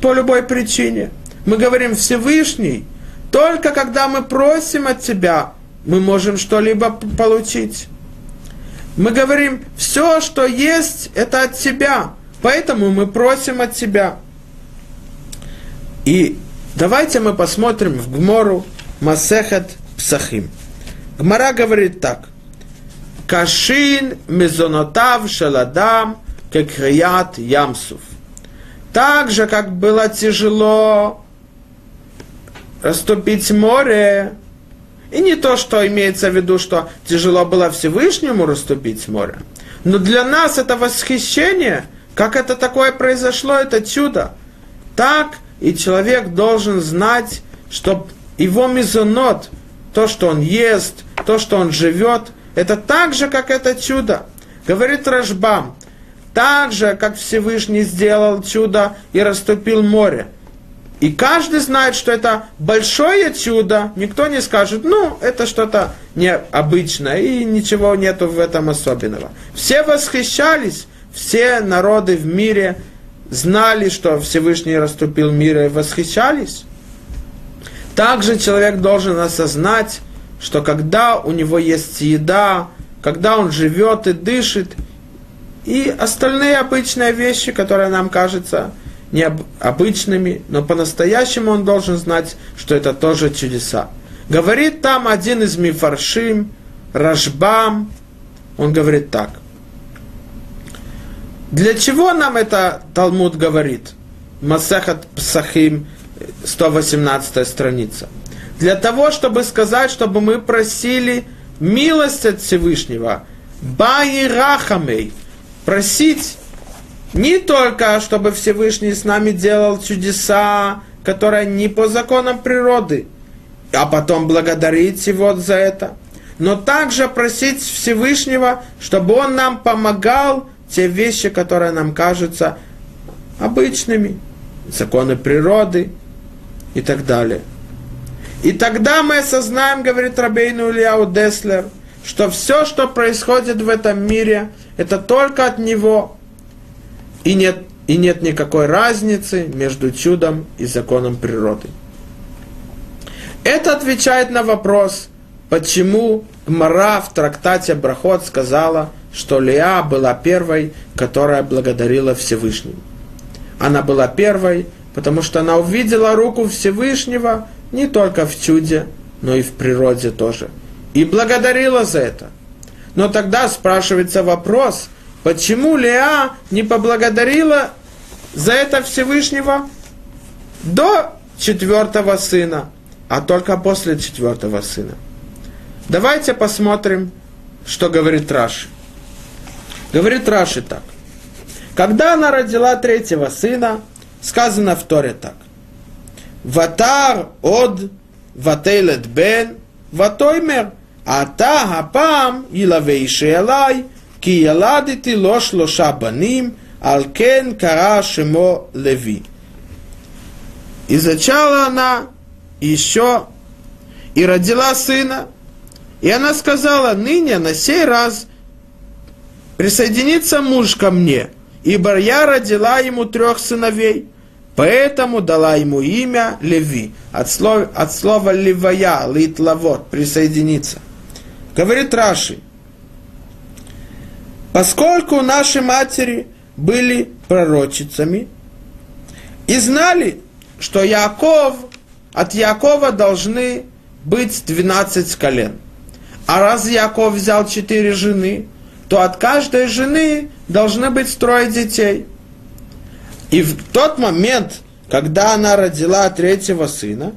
по любой причине, мы говорим Всевышний, только когда мы просим от Тебя, мы можем что-либо получить. Мы говорим, все, что есть, это от Тебя. Поэтому мы просим от Тебя. И давайте мы посмотрим в Гмору Масехет Псахим. Гмара говорит так. Кашин мезонотав шаладам кекрият ямсув. Так же, как было тяжело растопить море. И не то, что имеется в виду, что тяжело было Всевышнему растопить море. Но для нас это восхищение, как это такое произошло, это чудо. Так и человек должен знать, что его мизонот, то, что он ест, то, что он живет, это так же, как это чудо. Говорит Рашбам, так же, как Всевышний сделал чудо и растопил море – И каждый знает, что это большое чудо. Никто не скажет, ну, это что-то необычное, и ничего нету в этом особенного. Все восхищались, все народы в мире знали, что Всевышний расступил мир и восхищались. Также человек должен осознать, что когда у него есть еда, когда он живет и дышит, и остальные обычные вещи, которые нам кажутся необычными, но по-настоящему он должен знать, что это тоже чудеса. Говорит там один из мифаршим, Рашбам, он говорит так. Для чего нам это Талмуд говорит? Масахат Псахим, 118 страница. Для того, чтобы сказать, чтобы мы просили милость от Всевышнего, Баи Рахамей, просить не только, чтобы Всевышний с нами делал чудеса, которые не по законам природы, а потом благодарить его за это, но также просить Всевышнего, чтобы он нам помогал те вещи, которые нам кажутся обычными, законы природы и так далее. И тогда мы осознаем, говорит Рабейну Ильяу Деслер, что все, что происходит в этом мире, это только от него, и нет, и нет никакой разницы между чудом и законом природы. Это отвечает на вопрос, почему Гмара в трактате Брахот сказала, что Леа была первой, которая благодарила Всевышнего. Она была первой, потому что она увидела руку Всевышнего не только в чуде, но и в природе тоже. И благодарила за это. Но тогда спрашивается вопрос, Почему Леа не поблагодарила за это Всевышнего до четвертого сына, а только после четвертого сына? Давайте посмотрим, что говорит Раши. Говорит Раши так. Когда она родила третьего сына, сказано в Торе так. Ватар од ватейлет бен ватоймер ата гапам илавейши элай – Ки яладити лош лоша баним, алкен кара шемо леви. И зачала она еще и родила сына. И она сказала, ныне на сей раз присоединится муж ко мне, ибо я родила ему трех сыновей. Поэтому дала ему имя Леви, от слова, от слова Левая, литлавот, присоединиться. Говорит Раши, поскольку наши матери были пророчицами и знали, что Яков, от Якова должны быть 12 колен. А раз Яков взял четыре жены, то от каждой жены должны быть трое детей – и в тот момент, когда она родила третьего сына,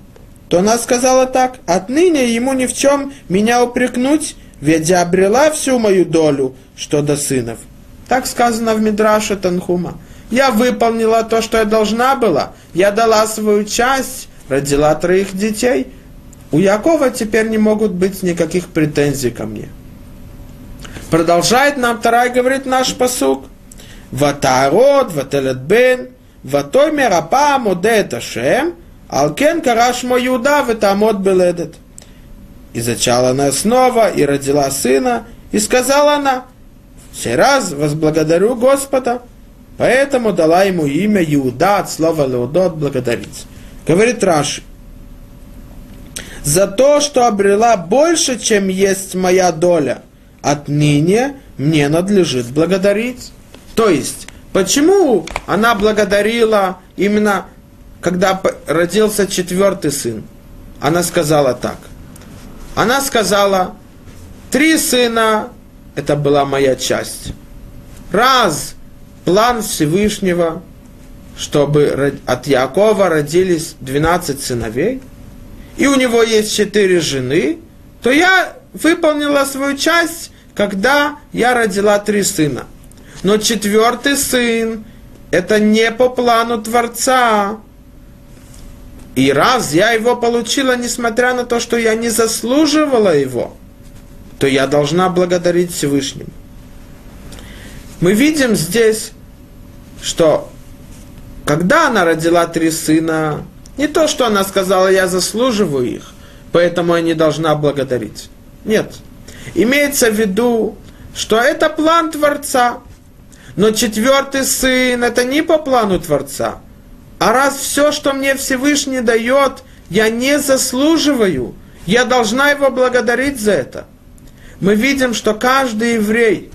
то она сказала так, отныне ему ни в чем меня упрекнуть, ведь я обрела всю мою долю, что до сынов. Так сказано в Мидраше Танхума. Я выполнила то, что я должна была. Я дала свою часть, родила троих детей. У Якова теперь не могут быть никаких претензий ко мне. Продолжает нам вторая, говорит наш посук. Ватарод, вателет бен, ватоймер апам одет ашем, алкен караш мой юда, ветамот беледет. И зачала она снова, и родила сына, и сказала она, «Все раз возблагодарю Господа». Поэтому дала ему имя Иуда от слова Леудот благодарить. Говорит Раши, за то, что обрела больше, чем есть моя доля, отныне мне надлежит благодарить. То есть, почему она благодарила именно, когда родился четвертый сын? Она сказала так. Она сказала, три сына, это была моя часть. Раз, план Всевышнего, чтобы от Якова родились 12 сыновей, и у него есть четыре жены, то я выполнила свою часть, когда я родила три сына. Но четвертый сын – это не по плану Творца. И раз я его получила, несмотря на то, что я не заслуживала его, то я должна благодарить Всевышнему. Мы видим здесь, что когда она родила три сына, Не то, что она сказала, я заслуживаю их, поэтому я не должна благодарить. Нет. Имеется в виду, что это план Творца. Но четвертый сын, это не по плану Творца. А раз все, что мне Всевышний дает, я не заслуживаю, я должна его благодарить за это. Мы видим, что каждый еврей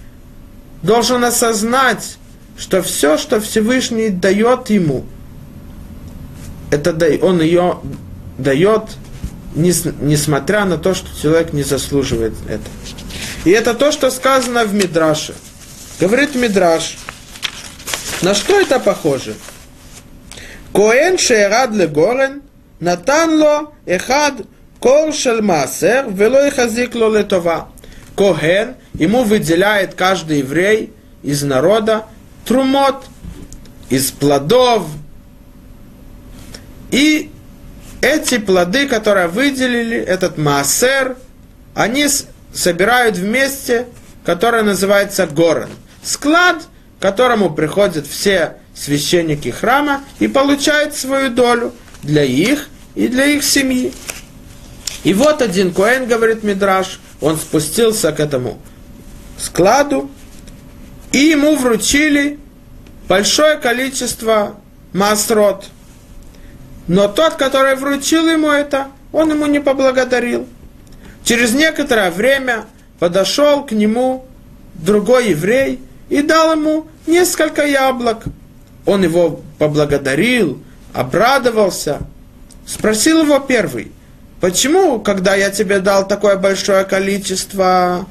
должен осознать, что все, что Всевышний дает ему, это он ее дает, несмотря на то, что человек не заслуживает это. И это то, что сказано в Мидраше. Говорит Мидраш, на что это похоже? Коэн шеерад легорен, натан ло эхад кол шел маасер, вело ихазик ло летова. Коген, ему выделяет каждый еврей из народа трумот, из плодов. И эти плоды, которые выделили, этот маасер, они собирают вместе, которое называется горан. Склад, к которому приходят все священники храма и получают свою долю для их и для их семьи. И вот один Коэн, говорит Мидраш, он спустился к этому складу, и ему вручили большое количество масрот. Но тот, который вручил ему это, он ему не поблагодарил. Через некоторое время подошел к нему другой еврей и дал ему несколько яблок. Он его поблагодарил, обрадовался. Спросил его первый, почему, когда я тебе дал такое большое количество,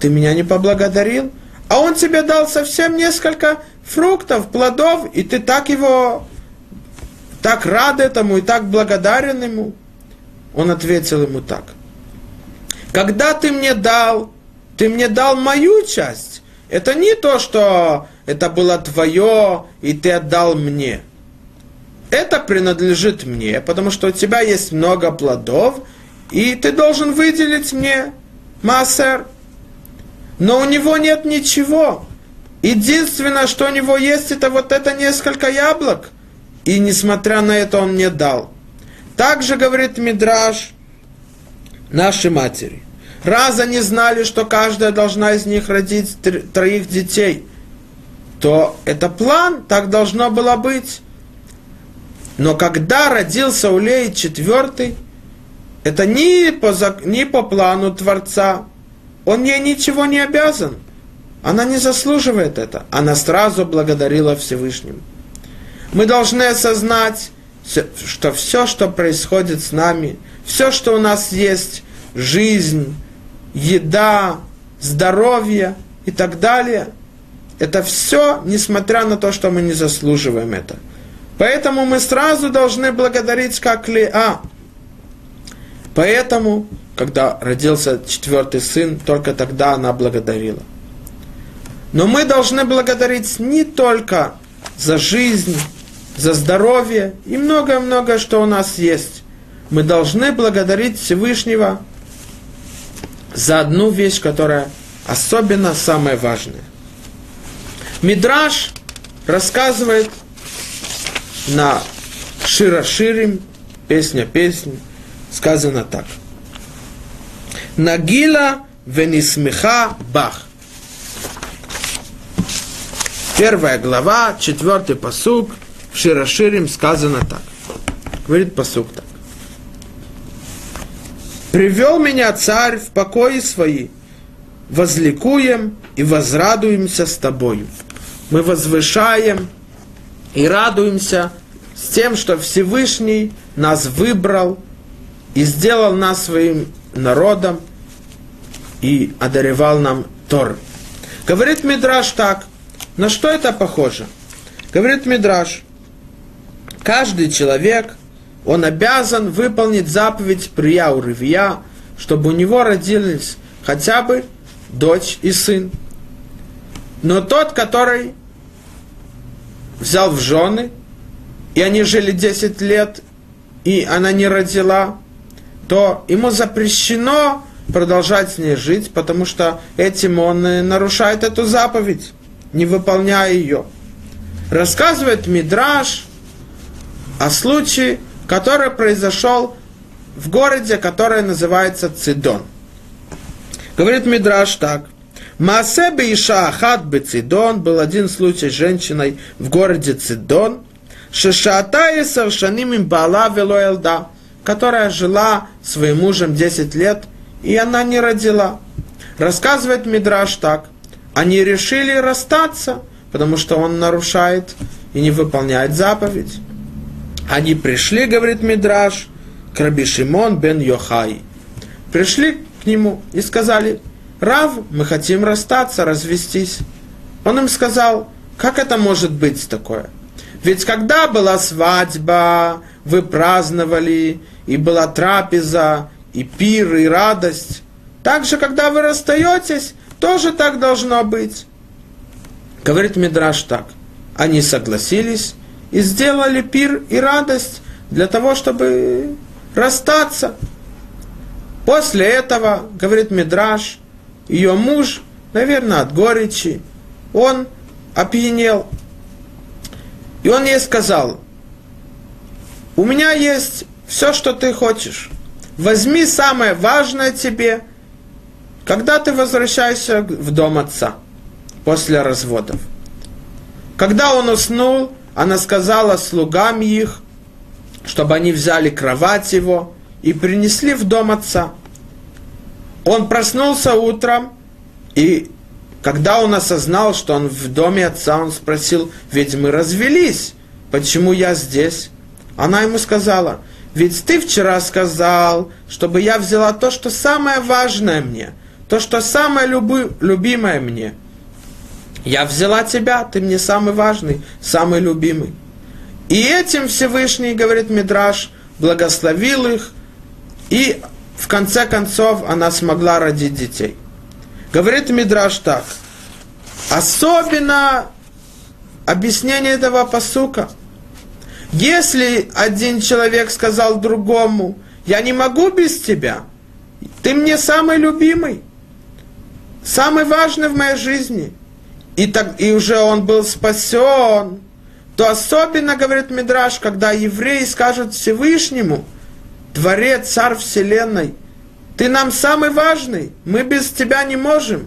ты меня не поблагодарил? А он тебе дал совсем несколько фруктов, плодов, и ты так его, так рад этому и так благодарен ему. Он ответил ему так – когда ты мне дал, ты мне дал мою часть. Это не то, что это было твое, и ты отдал мне. Это принадлежит мне, потому что у тебя есть много плодов, и ты должен выделить мне массер. Но у него нет ничего. Единственное, что у него есть, это вот это несколько яблок. И несмотря на это он мне дал. Также говорит Мидраш наши матери. Раз они знали, что каждая должна из них родить троих детей, то это план, так должно было быть. Но когда родился Улей четвертый, это не по, не по плану Творца. Он ей ничего не обязан. Она не заслуживает это. Она сразу благодарила Всевышнему. Мы должны осознать, что все, что происходит с нами, все, что у нас есть, жизнь, еда, здоровье и так далее. Это все, несмотря на то, что мы не заслуживаем это. Поэтому мы сразу должны благодарить как Леа. Поэтому, когда родился четвертый сын, только тогда она благодарила. Но мы должны благодарить не только за жизнь, за здоровье и многое-многое, что у нас есть. Мы должны благодарить Всевышнего за одну вещь, которая особенно самая важная. Мидраш рассказывает на Широширим, песня песни, сказано так. Нагила венисмеха бах. Первая глава, четвертый посук, в Широширим сказано так. Говорит посук так привел меня царь в покои свои, возликуем и возрадуемся с тобою. Мы возвышаем и радуемся с тем, что Всевышний нас выбрал и сделал нас своим народом и одаревал нам Тор. Говорит Мидраш так. На что это похоже? Говорит Мидраш. Каждый человек – он обязан выполнить заповедь Прия Урывия, чтобы у него родились хотя бы дочь и сын. Но тот, который взял в жены, и они жили 10 лет, и она не родила, то ему запрещено продолжать с ней жить, потому что этим он нарушает эту заповедь, не выполняя ее. Рассказывает Мидраш, о случае, который произошел в городе, который называется Цидон. Говорит Мидраш так. Маасебе Иша Ахат Бецидон был один случай с женщиной в городе Цидон, Шишатая Саршаним им Бала Велоэлда, которая жила своим мужем 10 лет, и она не родила. Рассказывает Мидраш так. Они решили расстаться, потому что он нарушает и не выполняет заповедь. Они пришли, говорит Мидраш, к Раби Шимон бен Йохай. Пришли к нему и сказали, Рав, мы хотим расстаться, развестись. Он им сказал, как это может быть такое? Ведь когда была свадьба, вы праздновали, и была трапеза, и пир, и радость. Также, когда вы расстаетесь, тоже так должно быть. Говорит Мидраш так. Они согласились и сделали пир и радость для того, чтобы расстаться. После этого, говорит Мидраш, ее муж, наверное, от горечи, он опьянел. И он ей сказал, у меня есть все, что ты хочешь. Возьми самое важное тебе, когда ты возвращаешься в дом отца после разводов. Когда он уснул, она сказала слугам их, чтобы они взяли кровать его и принесли в дом отца. Он проснулся утром, и когда он осознал, что он в доме отца, он спросил, ведь мы развелись, почему я здесь? Она ему сказала, ведь ты вчера сказал, чтобы я взяла то, что самое важное мне, то, что самое люби, любимое мне. Я взяла тебя, ты мне самый важный, самый любимый. И этим Всевышний, говорит Мидраш, благословил их, и в конце концов она смогла родить детей. Говорит Мидраш так. Особенно объяснение этого посука. Если один человек сказал другому, я не могу без тебя, ты мне самый любимый, самый важный в моей жизни, и, так, и уже он был спасен, то особенно, говорит Мидраш, когда евреи скажут Всевышнему, Творец, Царь Вселенной, ты нам самый важный, мы без тебя не можем,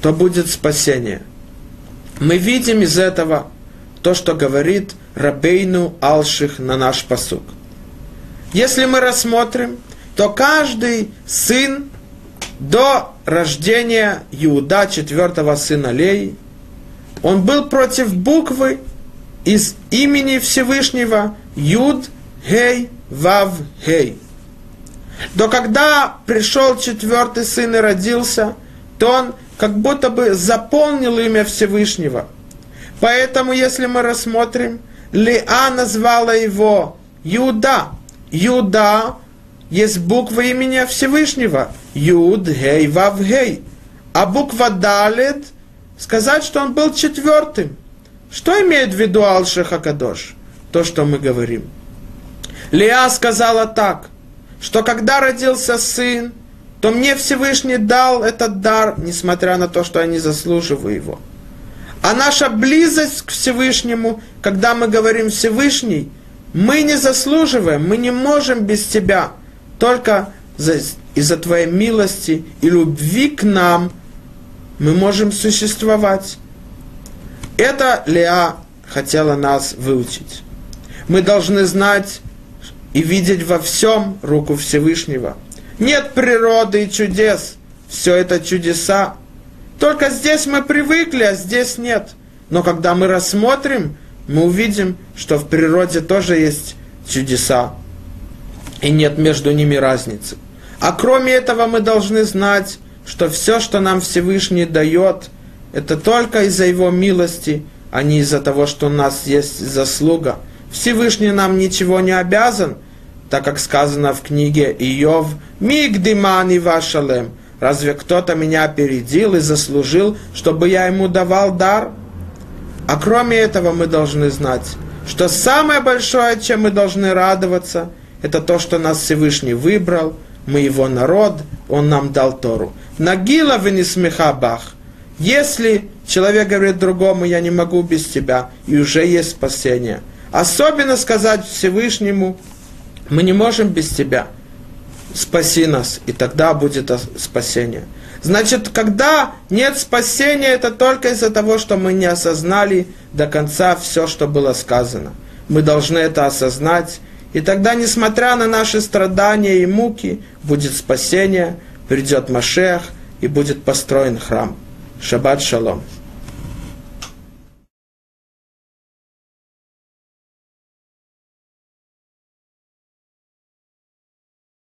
то будет спасение. Мы видим из этого то, что говорит Рабейну Алших на наш посук. Если мы рассмотрим, то каждый сын до рождения Иуда, четвертого сына Леи, он был против буквы из имени Всевышнего Юд, Гей, Вав, Гей. Но когда пришел четвертый сын и родился, то он как будто бы заполнил имя Всевышнего. Поэтому, если мы рассмотрим, Леа назвала его Юда. Юда есть буква имени Всевышнего. Юд, Гей, Вав, Гей. А буква Далит сказать, что он был четвертым. Что имеет в виду Алшиха Кадош? То, что мы говорим. Леа сказала так, что когда родился сын, то мне Всевышний дал этот дар, несмотря на то, что я не заслуживаю его. А наша близость к Всевышнему, когда мы говорим Всевышний, мы не заслуживаем, мы не можем без Тебя. Только из-за Твоей милости и любви к нам мы можем существовать. Это Леа хотела нас выучить. Мы должны знать и видеть во всем руку Всевышнего. Нет природы и чудес, все это чудеса. Только здесь мы привыкли, а здесь нет. Но когда мы рассмотрим, мы увидим, что в природе тоже есть чудеса. И нет между ними разницы. А кроме этого мы должны знать, что все, что нам Всевышний дает, это только из-за Его милости, а не из-за того, что у нас есть заслуга. Всевышний нам ничего не обязан, так как сказано в книге Иов, «Мигдимани вашалем». Разве кто-то меня опередил и заслужил, чтобы я ему давал дар? А кроме этого мы должны знать, что самое большое, чем мы должны радоваться, это то, что нас Всевышний выбрал, мы его народ, он нам дал Тору. Нагила вы не смеха бах. Если человек говорит другому, я не могу без тебя, и уже есть спасение. Особенно сказать Всевышнему, мы не можем без тебя, спаси нас, и тогда будет спасение. Значит, когда нет спасения, это только из-за того, что мы не осознали до конца все, что было сказано. Мы должны это осознать, и тогда, несмотря на наши страдания и муки, будет спасение, придет Машех, и будет построен храм. Шаббат шалом.